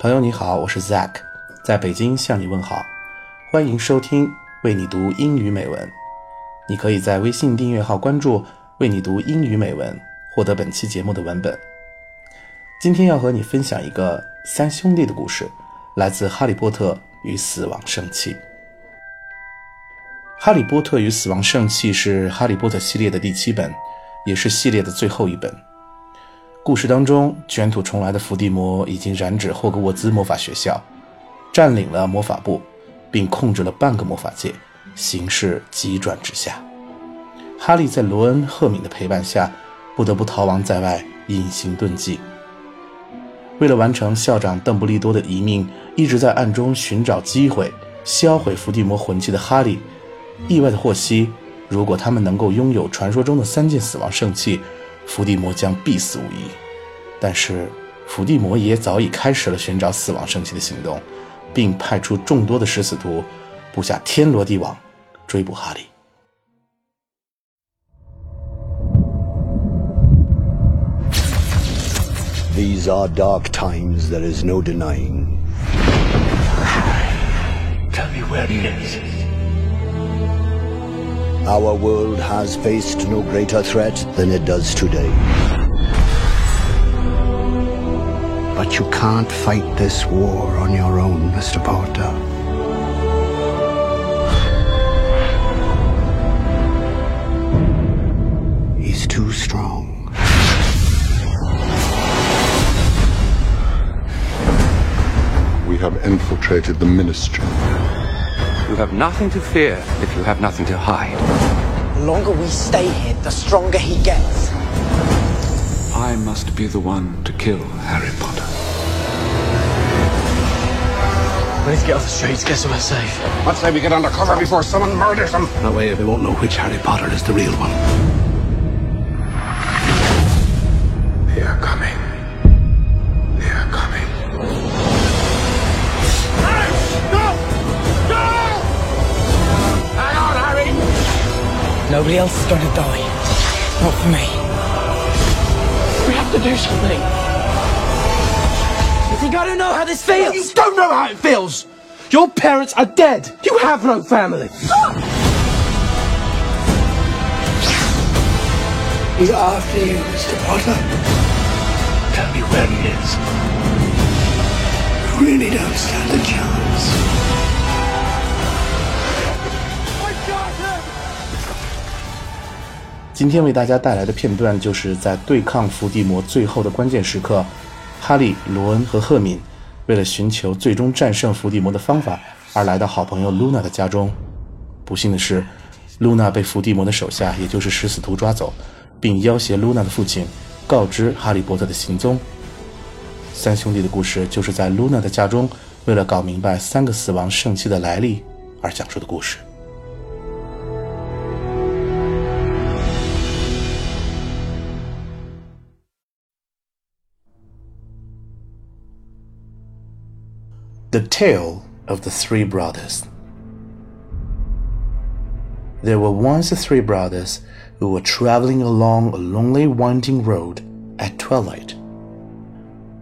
朋友你好，我是 Zack，在北京向你问好，欢迎收听为你读英语美文。你可以在微信订阅号关注“为你读英语美文”，获得本期节目的文本。今天要和你分享一个三兄弟的故事，来自《哈利波特与死亡圣器》。《哈利波特与死亡圣器》是《哈利波特》系列的第七本，也是系列的最后一本。故事当中，卷土重来的伏地魔已经染指霍格沃兹魔法学校，占领了魔法部，并控制了半个魔法界，形势急转直下。哈利在罗恩、赫敏的陪伴下，不得不逃亡在外，隐形遁迹。为了完成校长邓布利多的遗命，一直在暗中寻找机会销毁伏地魔魂器的哈利，意外的获悉，如果他们能够拥有传说中的三件死亡圣器。伏地魔将必死无疑，但是伏地魔也早已开始了寻找死亡圣器的行动，并派出众多的食死徒，布下天罗地网，追捕哈利。These are dark times, there is no denying. Tell me where he is. Our world has faced no greater threat than it does today. But you can't fight this war on your own, Mr. Potter. He's too strong. We have infiltrated the Ministry. You have nothing to fear if you have nothing to hide. The longer we stay here, the stronger he gets. I must be the one to kill Harry Potter. We need to get off the streets, get somewhere safe. Let's say we get under cover before someone murders him. That way they won't know which Harry Potter is the real one. They are coming. Nobody else is going to die. Not for me. We have to do something. You think I don't know how this feels? You don't know how it feels! Your parents are dead! You have no family! He's after you, Mr. Potter. Tell me where he is. You really don't stand a chance. 今天为大家带来的片段，就是在对抗伏地魔最后的关键时刻，哈利、罗恩和赫敏为了寻求最终战胜伏地魔的方法，而来到好朋友露娜的家中。不幸的是，露娜被伏地魔的手下，也就是食死徒抓走，并要挟露娜的父亲告知哈利波特的行踪。三兄弟的故事，就是在露娜的家中，为了搞明白三个死亡圣器的来历而讲述的故事。The Tale of the Three Brothers. There were once three brothers who were traveling along a lonely winding road at twilight.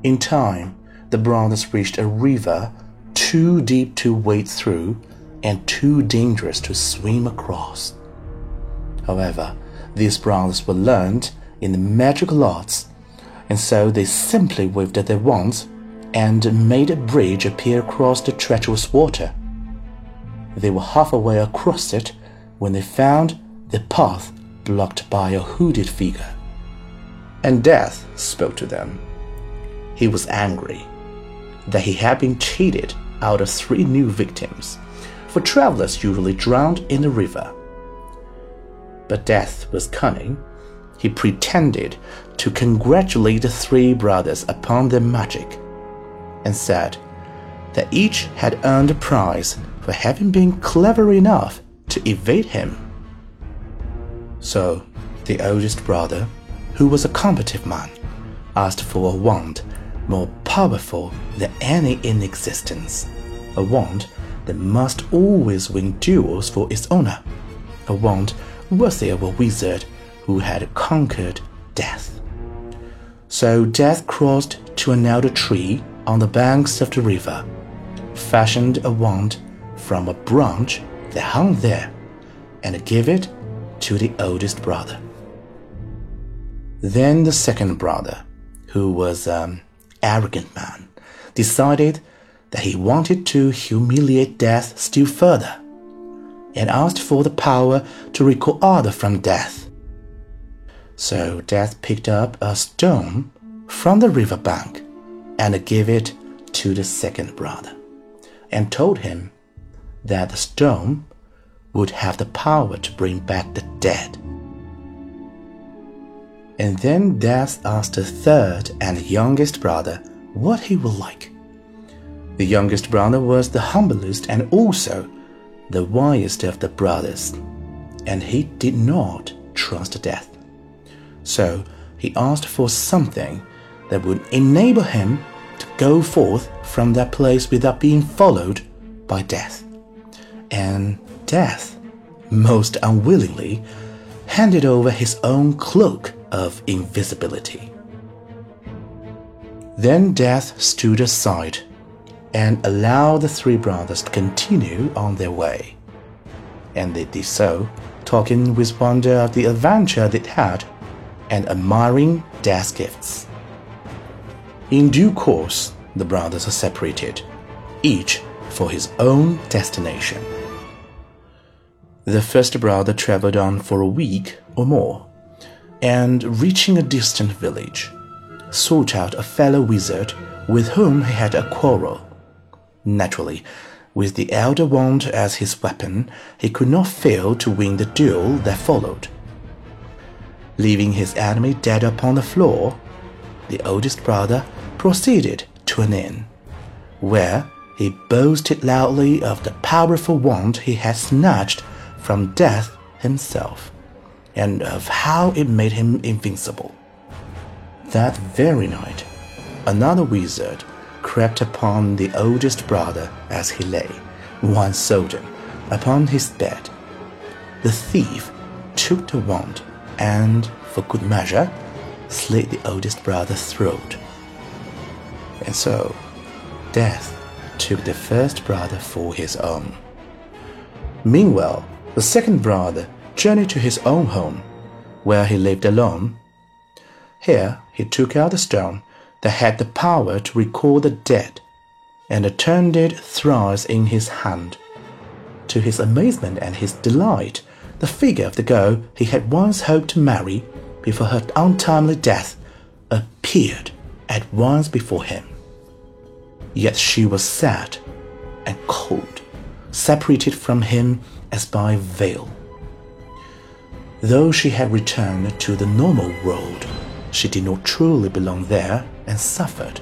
In time, the brothers reached a river too deep to wade through and too dangerous to swim across. However, these brothers were learned in the magical arts and so they simply waved at their wands and made a bridge appear across the treacherous water. They were halfway across it when they found the path blocked by a hooded figure. And Death spoke to them. He was angry that he had been cheated out of three new victims, for travelers usually drowned in the river. But Death was cunning. He pretended to congratulate the three brothers upon their magic, and said that each had earned a prize for having been clever enough to evade him. So, the oldest brother, who was a combative man, asked for a wand more powerful than any in existence, a wand that must always win duels for its owner, a wand worthy of a wizard who had conquered death. So Death crossed to an elder tree on the banks of the river, fashioned a wand from a branch that hung there, and gave it to the oldest brother. Then the second brother, who was an arrogant man, decided that he wanted to humiliate death still further, and asked for the power to recall order from death. So death picked up a stone from the river bank and gave it to the second brother, and told him that the stone would have the power to bring back the dead. And then Death asked the third and youngest brother what he would like. The youngest brother was the humblest and also the wisest of the brothers, and he did not trust death. So he asked for something that would enable him to go forth from that place without being followed by death. And death, most unwillingly, handed over his own cloak of invisibility. Then Death stood aside and allowed the three brothers to continue on their way. And they did so, talking with wonder of the adventure they'd had and admiring Death's gifts. In due course, the brothers are separated, each for his own destination. The first brother traveled on for a week or more, and reaching a distant village, sought out a fellow wizard with whom he had a quarrel. Naturally, with the elder wand as his weapon, he could not fail to win the duel that followed. Leaving his enemy dead upon the floor, the oldest brother proceeded to an inn, where he boasted loudly of the powerful wand he had snatched from death himself, and of how it made him invincible. That very night, another wizard crept upon the oldest brother as he lay, one soldier, upon his bed. The thief took the wand and, for good measure, slit the oldest brother's throat. And so, death took the first brother for his own. Meanwhile, the second brother journeyed to his own home, where he lived alone. Here he took out the stone that had the power to recall the dead, and turned it thrice in his hand. To his amazement and his delight, the figure of the girl he had once hoped to marry before her untimely death appeared at once before him. Yet she was sad and cold, separated from him as by veil. Though she had returned to the normal world, she did not truly belong there and suffered.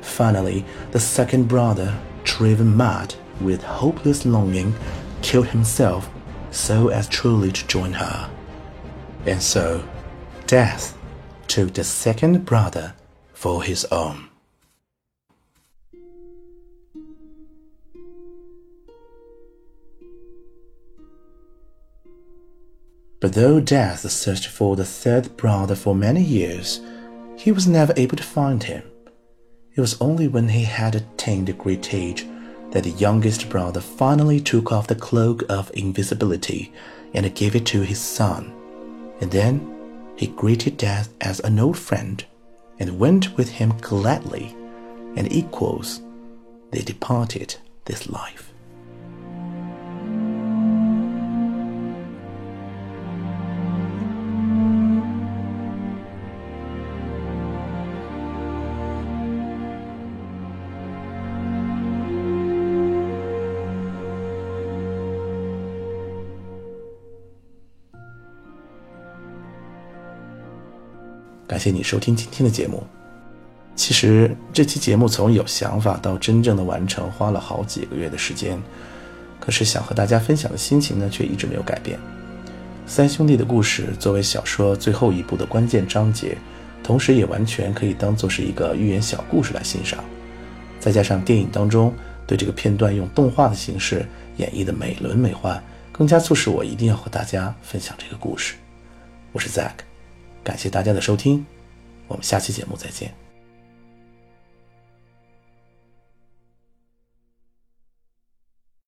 Finally, the second brother, driven mad with hopeless longing, killed himself so as truly to join her. And so, death took the second brother for his own. But though Death searched for the third brother for many years, he was never able to find him. It was only when he had attained a great age that the youngest brother finally took off the cloak of invisibility and gave it to his son. And then he greeted Death as an old friend and went with him gladly, and equals they departed this life. 感谢你收听今天的节目。其实这期节目从有想法到真正的完成，花了好几个月的时间。可是想和大家分享的心情呢，却一直没有改变。三兄弟的故事作为小说最后一部的关键章节，同时也完全可以当做是一个寓言小故事来欣赏。再加上电影当中对这个片段用动画的形式演绎的美轮美奂，更加促使我一定要和大家分享这个故事。我是 Zack。感谢大家的收听，我们下期节目再见。